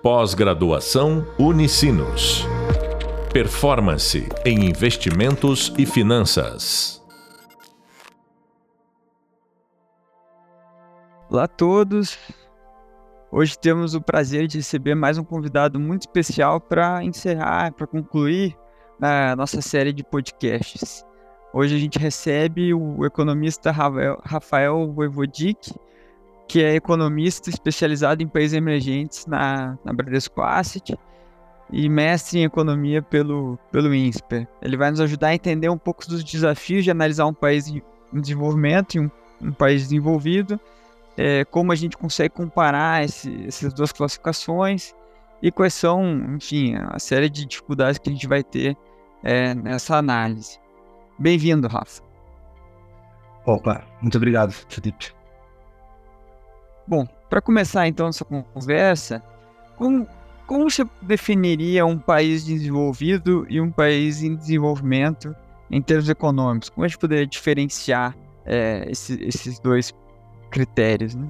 Pós-graduação Unicinos. Performance em investimentos e finanças. Olá a todos. Hoje temos o prazer de receber mais um convidado muito especial para encerrar, para concluir a nossa série de podcasts. Hoje a gente recebe o economista Rafael Voivodic, que é economista especializado em países emergentes na, na Bradesco Asset e mestre em economia pelo, pelo INSPER. Ele vai nos ajudar a entender um pouco dos desafios de analisar um país em desenvolvimento e um, um país desenvolvido, é, como a gente consegue comparar esse, essas duas classificações e quais são, enfim, a série de dificuldades que a gente vai ter é, nessa análise. Bem-vindo, Rafa. Opa, muito obrigado, Felipe. Bom, para começar então essa conversa, como, como você definiria um país desenvolvido e um país em desenvolvimento em termos econômicos? Como a gente poderia diferenciar é, esse, esses dois critérios? Né?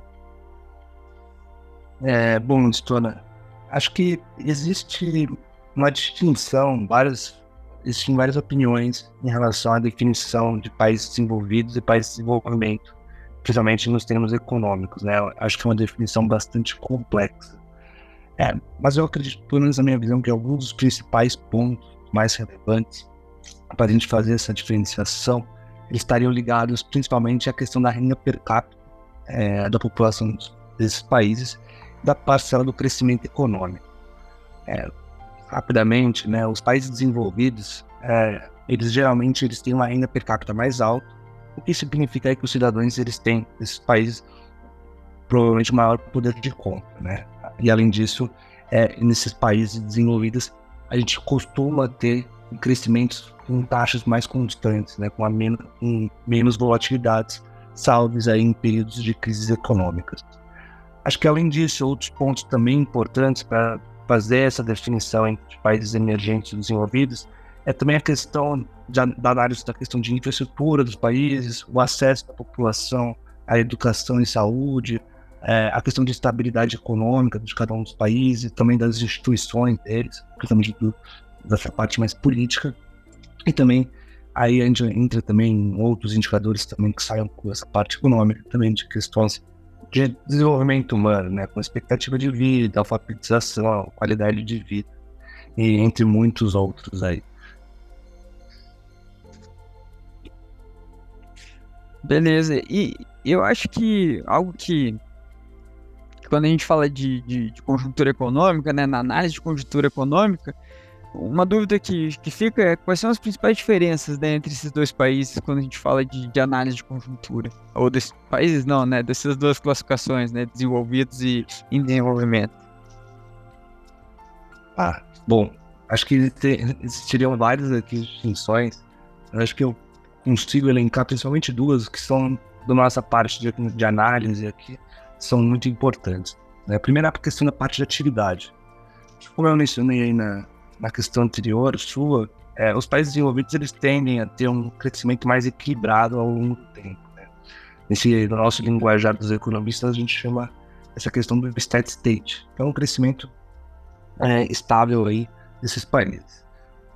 É, bom, Stona, acho que existe uma distinção, várias, existem várias opiniões em relação à definição de países desenvolvidos e países de desenvolvimento principalmente nos termos econômicos, né? Acho que é uma definição bastante complexa. É, mas eu acredito, pelo menos na minha visão, que alguns dos principais pontos mais relevantes para a gente fazer essa diferenciação eles estariam ligados principalmente à questão da renda per capita é, da população desses países, da parcela do crescimento econômico. É, rapidamente, né, os países desenvolvidos, é, eles geralmente eles têm uma renda per capita mais alta o que significa que os cidadãos eles têm nesses países provavelmente maior poder de compra, né? E além disso, é, nesses países desenvolvidos, a gente costuma ter crescimentos com taxas mais constantes, né? Com, men menos volatilidades, salves aí em períodos de crises econômicas. Acho que além disso, outros pontos também importantes para fazer essa definição entre países emergentes e desenvolvidos é também a questão de, da análise da questão de infraestrutura dos países, o acesso da população à educação e saúde, é, a questão de estabilidade econômica de cada um dos países, também das instituições deles, principalmente do, dessa parte mais política, e também aí a gente entra também outros indicadores também que saiam com essa parte econômica, também de questões de desenvolvimento humano, né, com expectativa de vida, alfabetização, qualidade de vida, e entre muitos outros aí. Beleza. E eu acho que algo que, quando a gente fala de, de, de, conjuntura econômica, né, na análise de conjuntura econômica, uma dúvida que, que fica é quais são as principais diferenças né, entre esses dois países quando a gente fala de, de análise de conjuntura? Ou desses países não, né? Dessas duas classificações, né? Desenvolvidos e em desenvolvimento. Ah, bom, acho que existiriam várias aqui distinções. Eu acho que eu consigo elencar principalmente duas que são da nossa parte de, de análise aqui, são muito importantes. Né? A primeira é a questão da parte de atividade. Como eu mencionei aí na, na questão anterior sua, é, os países desenvolvidos eles tendem a ter um crescimento mais equilibrado ao longo do tempo. Né? Nesse no nosso linguajar dos economistas a gente chama essa questão do steady state, que é um crescimento é, estável aí desses países.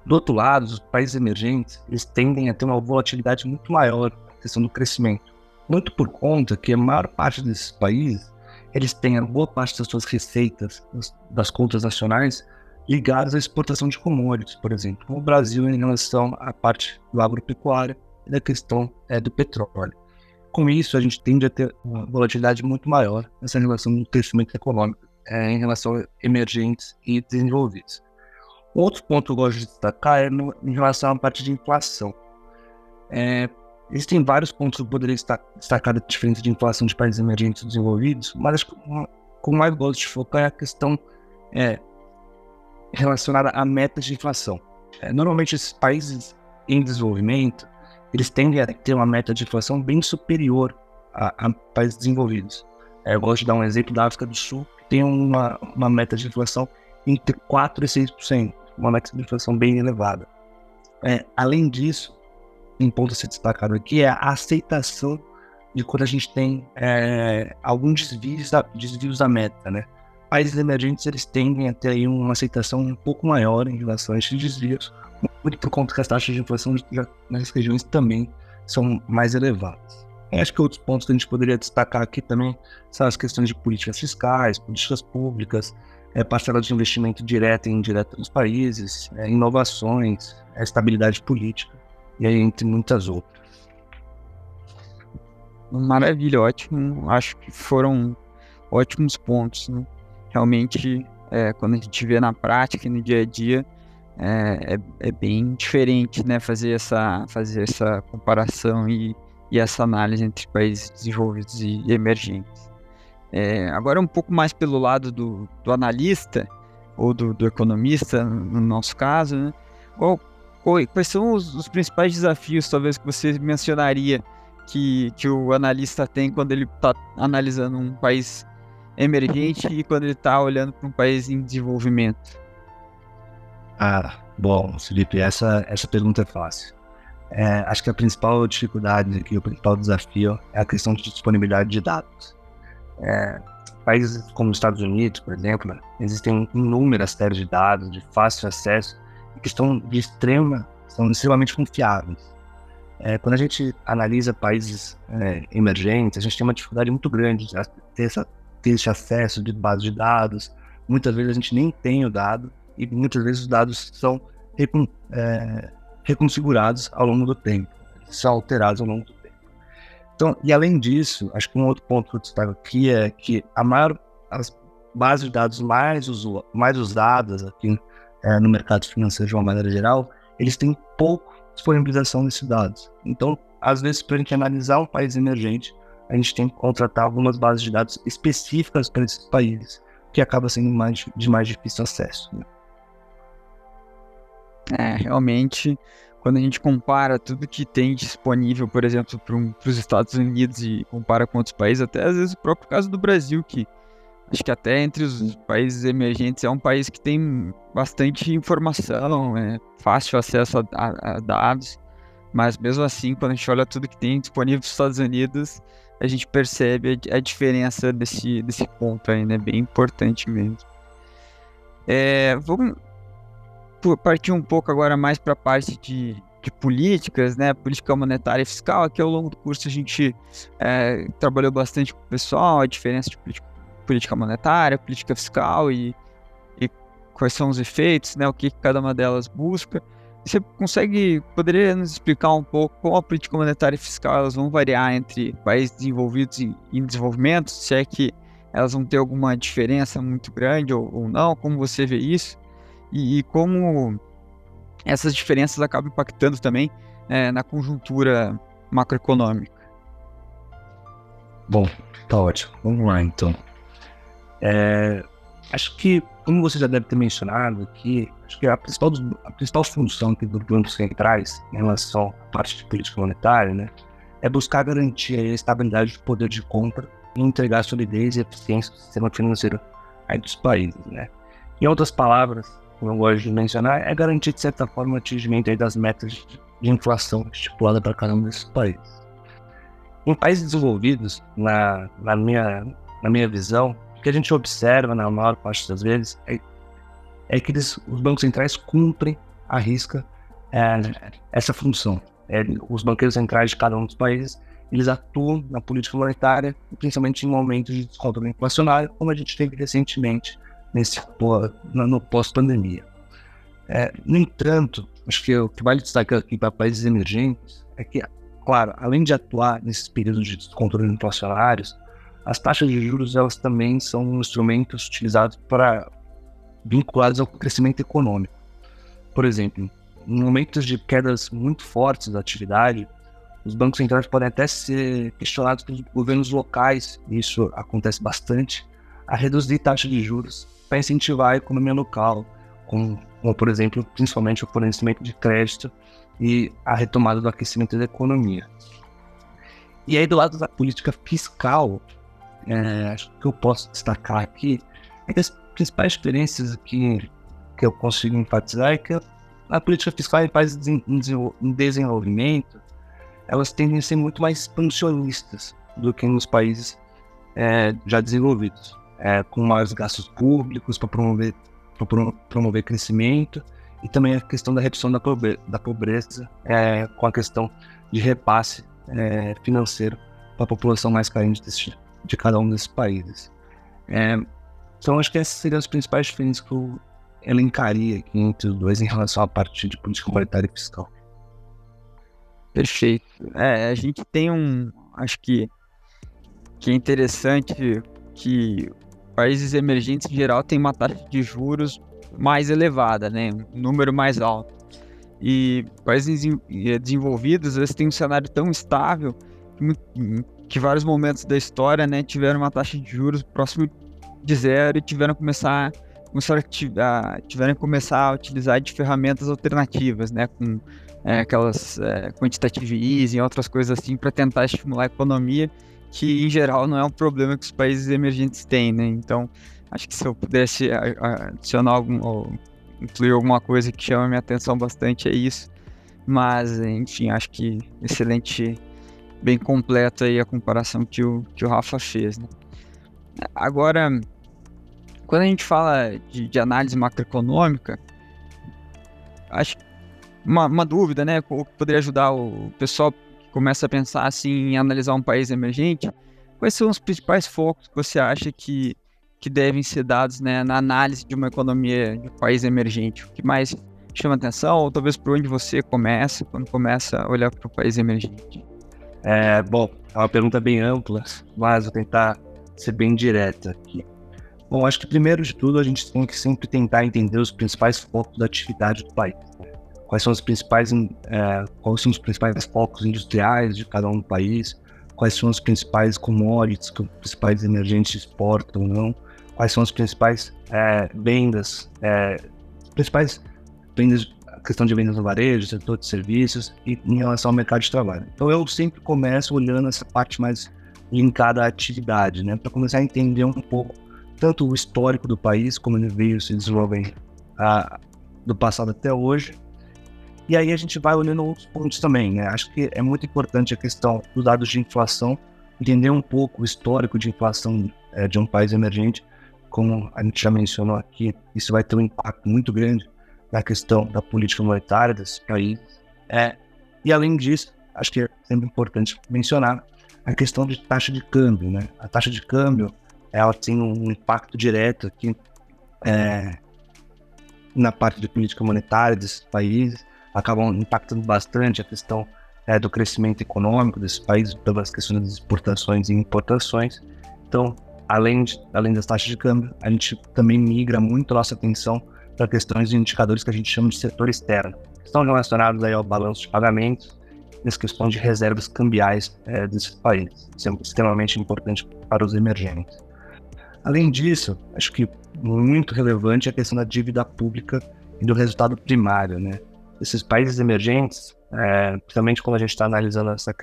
Do outro lado, os países emergentes eles tendem a ter uma volatilidade muito maior na questão do crescimento. Muito por conta que a maior parte desses países eles têm a boa parte das suas receitas das, contas nacionais ligadas à exportação de commodities, por exemplo, como o Brasil em relação à parte do agropecuária e da questão é, do petróleo. Com isso, a gente tende a ter uma volatilidade muito maior nessa relação do crescimento econômico é, em relação a emergentes e desenvolvidos. Outro ponto que eu gosto de destacar é no, em relação à parte de inflação. É, existem vários pontos que eu poderia destacar da diferença de inflação de países emergentes e desenvolvidos, mas acho que o mais gosto de focar é a questão é, relacionada à meta de inflação. É, normalmente esses países em desenvolvimento, eles tendem a ter uma meta de inflação bem superior a, a países desenvolvidos. É, eu gosto de dar um exemplo da África do Sul, que tem uma, uma meta de inflação entre 4% e 6% uma meta de inflação bem elevada. É, além disso, um ponto a ser destacado aqui é a aceitação de quando a gente tem é, alguns desvios da, desvios da meta, né? países emergentes eles tendem a ter aí uma aceitação um pouco maior em relação a esses desvios, muito por conta que as taxas de inflação nas regiões também são mais elevadas. Acho que outros pontos que a gente poderia destacar aqui também são as questões de políticas fiscais, políticas públicas, é, de investimento direto e indireto nos países, é, inovações, é, estabilidade política, e aí entre muitas outras. Maravilha, ótimo. Acho que foram ótimos pontos. Né? Realmente, é, quando a gente vê na prática, no dia a dia, é, é, é, bem diferente, né? Fazer essa, fazer essa comparação e, e essa análise entre países desenvolvidos e emergentes. É, agora, um pouco mais pelo lado do, do analista ou do, do, economista, no nosso caso, né? Qual, qual, quais são os, os, principais desafios, talvez, que você mencionaria que, que o analista tem quando ele está analisando um país emergente e quando ele está olhando para um país em desenvolvimento? Ah, bom, Felipe, essa, essa pergunta é fácil. É, acho que a principal dificuldade aqui, o principal desafio é a questão de disponibilidade de dados. É, países como os Estados Unidos, por exemplo, existem inúmeras séries de dados de fácil acesso que estão de extrema, são extremamente confiáveis. É, quando a gente analisa países é, emergentes, a gente tem uma dificuldade muito grande de ter, essa, ter esse acesso de base de dados. Muitas vezes a gente nem tem o dado e muitas vezes os dados são recon, é, reconfigurados ao longo do tempo, são alterados ao longo do tempo. Então, e além disso, acho que um outro ponto que eu destaco aqui é que a maior, as bases de dados mais, usu, mais usadas aqui é, no mercado financeiro de uma maneira geral, eles têm pouco disponibilização desses dados. Então, às vezes, para a gente analisar um país emergente, a gente tem que contratar algumas bases de dados específicas para esses países, que acaba sendo mais, de mais difícil acesso. Né? É, realmente, quando a gente compara tudo que tem disponível, por exemplo, para um, os Estados Unidos e compara com outros países, até às vezes o próprio caso do Brasil, que acho que até entre os países emergentes é um país que tem bastante informação, é fácil acesso a, a, a dados, mas mesmo assim, quando a gente olha tudo que tem disponível nos Estados Unidos, a gente percebe a, a diferença desse, desse ponto aí, né? Bem importante mesmo. É, vamos partir um pouco agora mais para a parte de, de políticas, né? Política monetária e fiscal. Aqui ao longo do curso a gente é, trabalhou bastante com o pessoal, a diferença de política, monetária, política fiscal e, e, quais são os efeitos, né? O que cada uma delas busca. Você consegue, poderia nos explicar um pouco como a política monetária e fiscal elas vão variar entre países desenvolvidos e em desenvolvimento? Se é que elas vão ter alguma diferença muito grande ou, ou não? Como você vê isso? E, e como essas diferenças acabam impactando também é, na conjuntura macroeconômica. Bom, tá ótimo. Vamos lá então. É, acho que, como você já deve ter mencionado aqui, acho que a principal, a principal função dos bancos centrais em relação à parte de política monetária, né, é buscar garantir a estabilidade do poder de compra e entregar solidez e eficiência do sistema financeiro aí dos países, né. Em outras palavras, como eu gosto de mencionar, é garantir, de certa forma, o atingimento das metas de inflação estipulada para cada um desses países. Em países desenvolvidos, na, na, minha, na minha visão, o que a gente observa na maior parte das vezes é, é que eles, os bancos centrais cumprem a risca é, essa função. É, os banqueiros centrais de cada um dos países eles atuam na política monetária, principalmente em momentos de descontrole inflacionário, como a gente teve recentemente nesse no pós-pandemia. É, no entanto, acho que o que vale destacar aqui para países emergentes é que, claro, além de atuar nesses períodos de descontrole inflacionários, as taxas de juros elas também são instrumentos utilizados para vinculados ao crescimento econômico. Por exemplo, em momentos de quedas muito fortes da atividade, os bancos centrais podem até ser questionados pelos governos locais, e isso acontece bastante, a reduzir taxa de juros para incentivar a economia local, como, como, por exemplo, principalmente o fornecimento de crédito e a retomada do aquecimento da economia. E aí, do lado da política fiscal, é, acho que eu posso destacar aqui é que as principais diferenças aqui que eu consigo enfatizar é que a política fiscal em países em desenvolvimento elas tendem a ser muito mais expansionistas do que nos países é, já desenvolvidos. É, com maiores gastos públicos para promover, promover crescimento e também a questão da redução da pobreza, da pobreza é, com a questão de repasse é, financeiro para a população mais carente desse, de cada um desses países. É, então, acho que esses seriam as principais diferenças que eu elencaria aqui entre os dois em relação à parte de política monetária e fiscal. Perfeito. É, a gente tem um. Acho que, que é interessante que países emergentes em geral têm uma taxa de juros mais elevada, né? Um número mais alto. E países desenvolvidos, às vezes, têm um cenário tão estável que, que vários momentos da história, né, tiveram uma taxa de juros próximo de zero e tiveram que começar, começaram a, tiveram começar a utilizar de ferramentas alternativas, né, com é, aquelas é, quantitative easing outras coisas assim para tentar estimular a economia, que em geral não é um problema que os países emergentes têm, né? Então, acho que se eu pudesse adicionar algum, ou incluir alguma coisa que chama minha atenção bastante é isso. Mas, enfim, acho que excelente, bem completa aí a comparação que o, que o Rafa fez, né? Agora, quando a gente fala de, de análise macroeconômica, acho que uma, uma dúvida, né? O que poderia ajudar o pessoal começa a pensar assim em analisar um país emergente. Quais são os principais focos que você acha que, que devem ser dados né, na análise de uma economia de um país emergente? O que mais chama atenção, ou talvez por onde você começa, quando começa a olhar para o país emergente? É, bom, é uma pergunta bem ampla, mas vou tentar ser bem direta aqui. Bom, acho que primeiro de tudo a gente tem que sempre tentar entender os principais focos da atividade do país quais são os principais, é, quais são os principais focos industriais de cada um do país, quais são os principais commodities que os principais emergentes exportam ou não, quais são as principais é, vendas, é, principais vendas, questão de vendas no varejo, setor de serviços e em relação ao mercado de trabalho. Então eu sempre começo olhando essa parte mais linkada à atividade, né, para começar a entender um pouco tanto o histórico do país, como ele veio se desenvolvendo a, do passado até hoje, e aí a gente vai olhando outros pontos também, né? Acho que é muito importante a questão dos dados de inflação, entender um pouco o histórico de inflação é, de um país emergente, como a gente já mencionou aqui, isso vai ter um impacto muito grande na questão da política monetária desse país. É, e além disso, acho que é sempre importante mencionar a questão de taxa de câmbio, né? A taxa de câmbio, ela tem um impacto direto aqui é, na parte de política monetária desses países, acabam impactando bastante a questão é, do crescimento econômico desses países pelas questões das exportações e importações. Então, além, de, além das taxas de câmbio, a gente também migra muito nossa atenção para questões de indicadores que a gente chama de setor externo, que estão relacionados aí ao balanço de pagamentos as questões de reservas cambiais é, desses países. Isso é extremamente importante para os emergentes. Além disso, acho que muito relevante é a questão da dívida pública e do resultado primário, né? Esses países emergentes, é, principalmente quando a gente está analisando essa,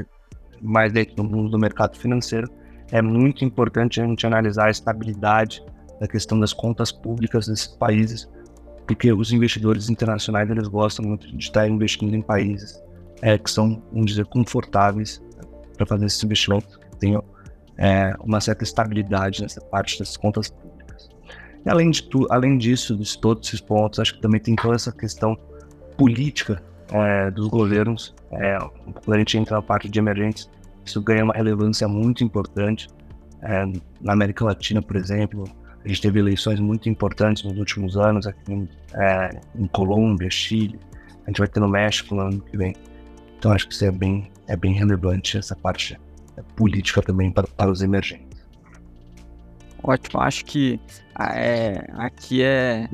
mais dentro do mundo do mercado financeiro, é muito importante a gente analisar a estabilidade da questão das contas públicas desses países, porque os investidores internacionais eles gostam muito de estar investindo em países é, que são, vamos dizer, confortáveis para fazer esses investimentos, que tenham é, uma certa estabilidade nessa parte das contas públicas. E além, de tu, além disso, de todos esses pontos, acho que também tem toda essa questão política é, dos governos. É, quando a gente entra na parte de emergentes, isso ganha uma relevância muito importante. É, na América Latina, por exemplo, a gente teve eleições muito importantes nos últimos anos, aqui em, é, em Colômbia, Chile, a gente vai ter no México no ano que vem. Então acho que isso é bem, é bem relevante, essa parte política também para, para os emergentes. Ótimo, acho que é, aqui é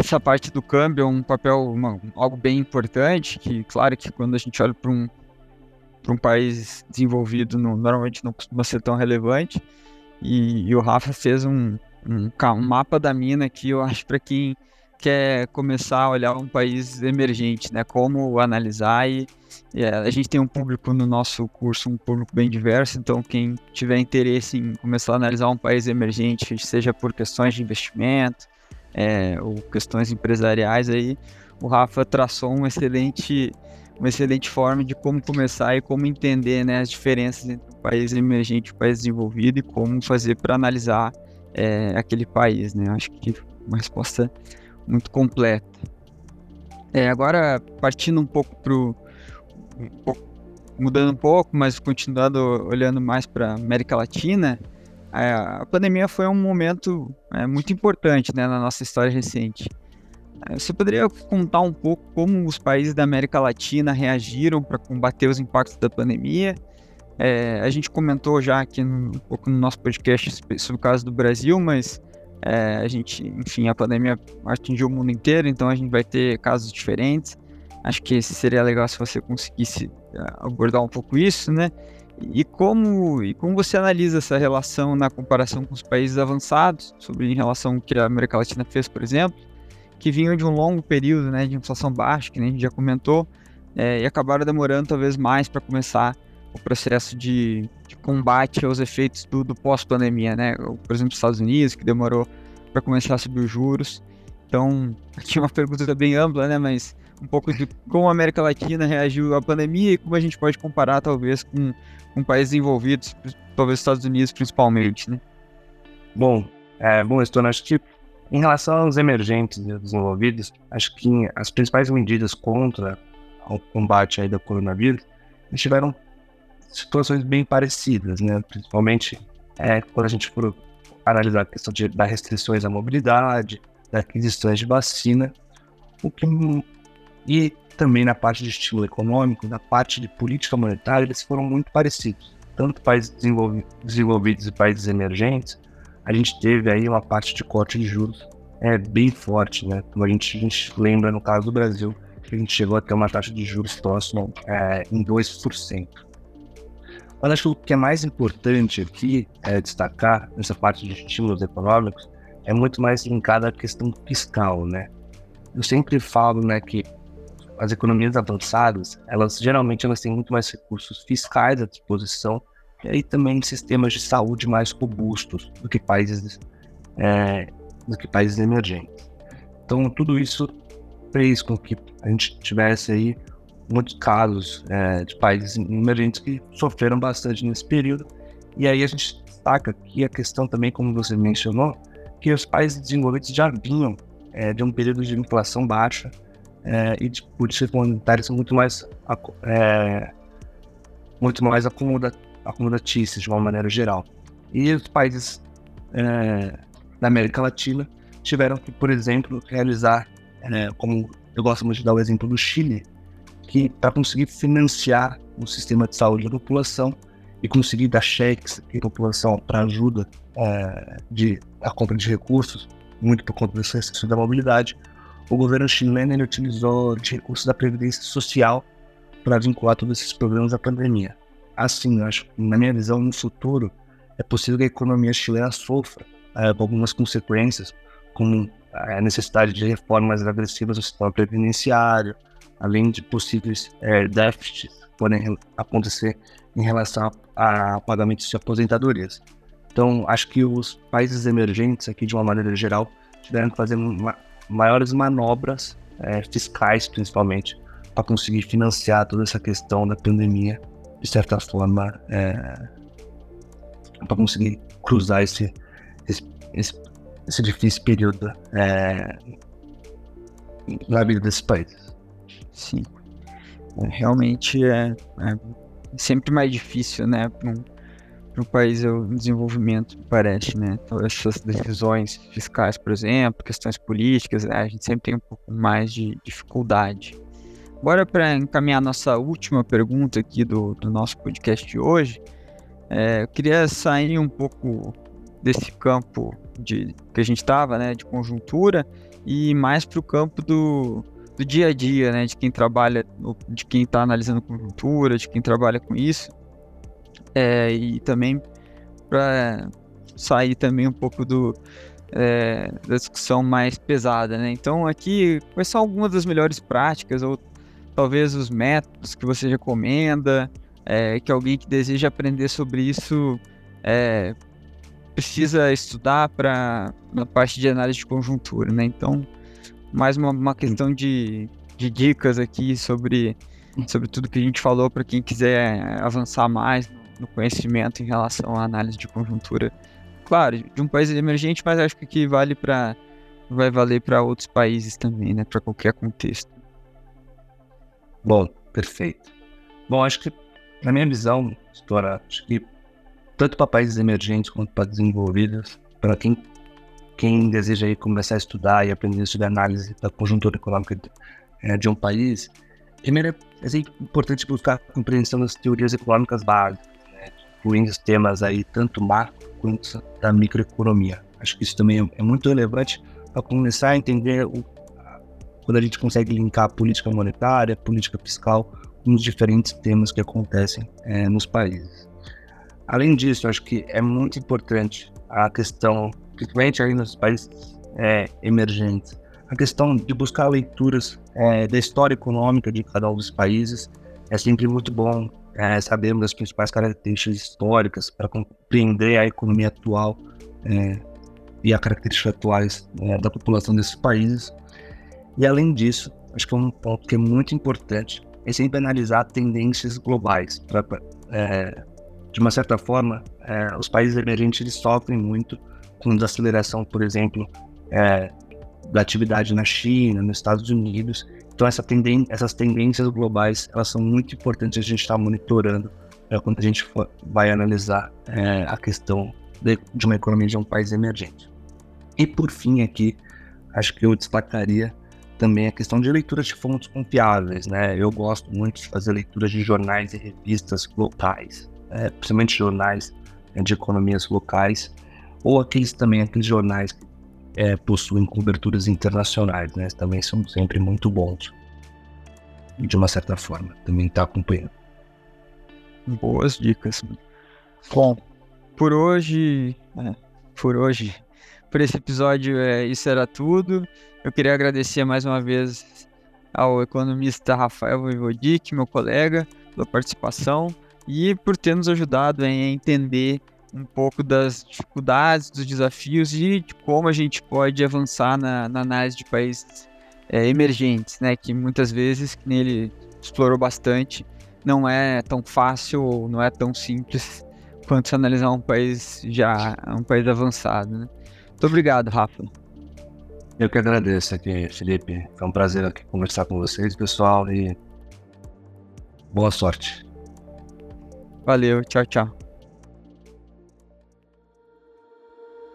essa parte do câmbio é um papel, uma, algo bem importante, que claro que quando a gente olha para um, um país desenvolvido, normalmente não costuma ser tão relevante, e, e o Rafa fez um, um, um, mapa da mina que eu acho para quem quer começar a olhar um país emergente, né, como analisar e, e é, a gente tem um público no nosso curso, um público bem diverso, então quem tiver interesse em começar a analisar um país emergente, seja por questões de investimento, é, ou questões empresariais aí, o Rafa traçou uma excelente, uma excelente forma de como começar e como entender né, as diferenças entre o país emergente e o país desenvolvido e como fazer para analisar é, aquele país, né? Acho que uma resposta muito completa. É, agora, partindo um pouco para um mudando um pouco, mas continuando olhando mais para América Latina, a pandemia foi um momento é, muito importante né, na nossa história recente. É, você poderia contar um pouco como os países da América Latina reagiram para combater os impactos da pandemia? É, a gente comentou já aqui no, um pouco no nosso podcast sobre o caso do Brasil, mas é, a gente, enfim, a pandemia atingiu o mundo inteiro, então a gente vai ter casos diferentes. Acho que seria legal se você conseguisse é, abordar um pouco isso, né? E como, e como você analisa essa relação na comparação com os países avançados, sobre em relação ao que a América Latina fez, por exemplo, que vinham de um longo período né, de inflação baixa, que nem a gente já comentou, é, e acabaram demorando talvez mais para começar o processo de, de, combate aos efeitos do, do pós-pandemia, né? Por exemplo, os Estados Unidos, que demorou para começar a subir os juros. Então, aqui uma pergunta bem ampla, né? Mas um pouco de como a América Latina reagiu à pandemia e como a gente pode comparar, talvez, com, com países envolvidos, talvez os Estados Unidos principalmente, né? Bom, é, bom, Estônia, acho que em relação aos emergentes e desenvolvidos, acho que as principais medidas contra o combate aí do coronavírus tiveram situações bem parecidas, né? Principalmente é, quando a gente for analisar a questão de, das restrições à mobilidade, das aquisições de vacina, o que e também na parte de estímulo econômico, na parte de política monetária, eles foram muito parecidos. Tanto países desenvolvidos e países emergentes, a gente teve aí uma parte de corte de juros é, bem forte, né? Como a gente, a gente lembra no caso do Brasil, que a gente chegou a ter uma taxa de juros próxima é, em 2%. Mas acho que o que é mais importante aqui é destacar nessa parte de estímulos econômicos é muito mais linkada à questão fiscal, né? Eu sempre falo, né, que as economias avançadas, elas geralmente elas têm muito mais recursos fiscais à disposição e aí também sistemas de saúde mais robustos do que países é, do que países emergentes. Então tudo isso fez com que a gente tivesse aí muitos casos é, de países emergentes que sofreram bastante nesse período. E aí a gente destaca aqui a questão também, como você mencionou, que os países desenvolvidos já vinham é, de um período de inflação baixa é, e de políticas monetárias muito mais, é, muito mais acomoda, acomodatícias de uma maneira geral. E os países é, da América Latina tiveram que, por exemplo, realizar, é, como eu gosto muito de dar o exemplo do Chile, que para conseguir financiar o sistema de saúde da população e conseguir dar cheques à população para ajuda é, de a compra de recursos, muito por conta dessa restrição da mobilidade, o governo chileno ele utilizou de recursos da previdência social para vincular todos esses problemas à pandemia. Assim, acho, na minha visão, no futuro é possível que a economia chilena sofra é, algumas consequências, como a necessidade de reformas agressivas do sistema previdenciário, além de possíveis é, déficits que podem acontecer em relação a, a pagamentos de aposentadorias. Então, acho que os países emergentes aqui, de uma maneira geral, tiveram que fazer uma, maiores manobras é, fiscais, principalmente, para conseguir financiar toda essa questão da pandemia, de certa forma, é, para conseguir cruzar esse, esse, esse, difícil período é, na vida desses países. Sim. É, realmente é, é, sempre mais difícil, né, um, país em desenvolvimento, parece, né? Então, essas decisões fiscais, por exemplo, questões políticas, né, a gente sempre tem um pouco mais de dificuldade. Bora para encaminhar nossa última pergunta aqui do, do nosso podcast de hoje. É, eu queria sair um pouco desse campo de que a gente estava, né, de conjuntura, e mais para o campo do, do dia a dia, né, de quem trabalha, de quem está analisando conjuntura, de quem trabalha com isso, é, e também para sair também um pouco do é, da discussão mais pesada, né? Então aqui quais são algumas das melhores práticas ou talvez os métodos que você recomenda, é, que alguém que deseja aprender sobre isso é, precisa estudar para na parte de análise de conjuntura, né? Então mais uma, uma questão de, de dicas aqui sobre, sobre tudo que a gente falou para quem quiser avançar mais no conhecimento em relação à análise de conjuntura claro, de um país emergente, mas acho que vale para vai valer para outros países também, né, para qualquer contexto. Bom, perfeito. Bom, acho que na minha visão, História, acho que tanto para países emergentes quanto para desenvolvidos, para quem quem deseja aí começar a estudar e aprender sobre análise da conjuntura econômica de, de um país, primeiro é, é importante buscar a compreensão das teorias econômicas básicas, incluindo temas aí tanto macro quanto da microeconomia. Acho que isso também é, é muito relevante para começar a entender o, quando a gente consegue linkar política monetária, política fiscal com os diferentes temas que acontecem é, nos países. Além disso, acho que é muito importante a questão, principalmente aí nos países é, emergentes, a questão de buscar leituras é, da história econômica de cada um dos países. É sempre muito bom é, sabermos as principais características históricas para compreender a economia atual é, e as características atuais é, da população desses países. E além disso, acho que é um ponto que é muito importante é sempre analisar tendências globais. Pra, é, de uma certa forma, é, os países emergentes eles sofrem muito com desaceleração, por exemplo, é, da atividade na China, nos Estados Unidos. Então, essa essas tendências globais elas são muito importantes a gente estar tá monitorando é, quando a gente for, vai analisar é, a questão de, de uma economia de um país emergente. E por fim, aqui, acho que eu destacaria também a questão de leitura de fontes confiáveis, né? Eu gosto muito de fazer leituras de jornais e revistas locais, é, principalmente jornais é, de economias locais, ou aqueles também aqueles jornais que é, possuem coberturas internacionais, né? Também são sempre muito bons. De uma certa forma, também está acompanhando. Boas dicas. Bom, por hoje, é, por hoje, por esse episódio, é, isso era tudo. Eu queria agradecer mais uma vez ao economista Rafael Vivodic, meu colega, pela participação e por ter nos ajudado a entender um pouco das dificuldades, dos desafios e de como a gente pode avançar na, na análise de países é, emergentes, né? Que muitas vezes, que ele explorou bastante, não é tão fácil ou não é tão simples quanto se analisar um país já, um país avançado, né? Muito obrigado, Rafa. Eu que agradeço aqui, Felipe. Foi um prazer aqui conversar com vocês, pessoal, e boa sorte. Valeu, tchau, tchau.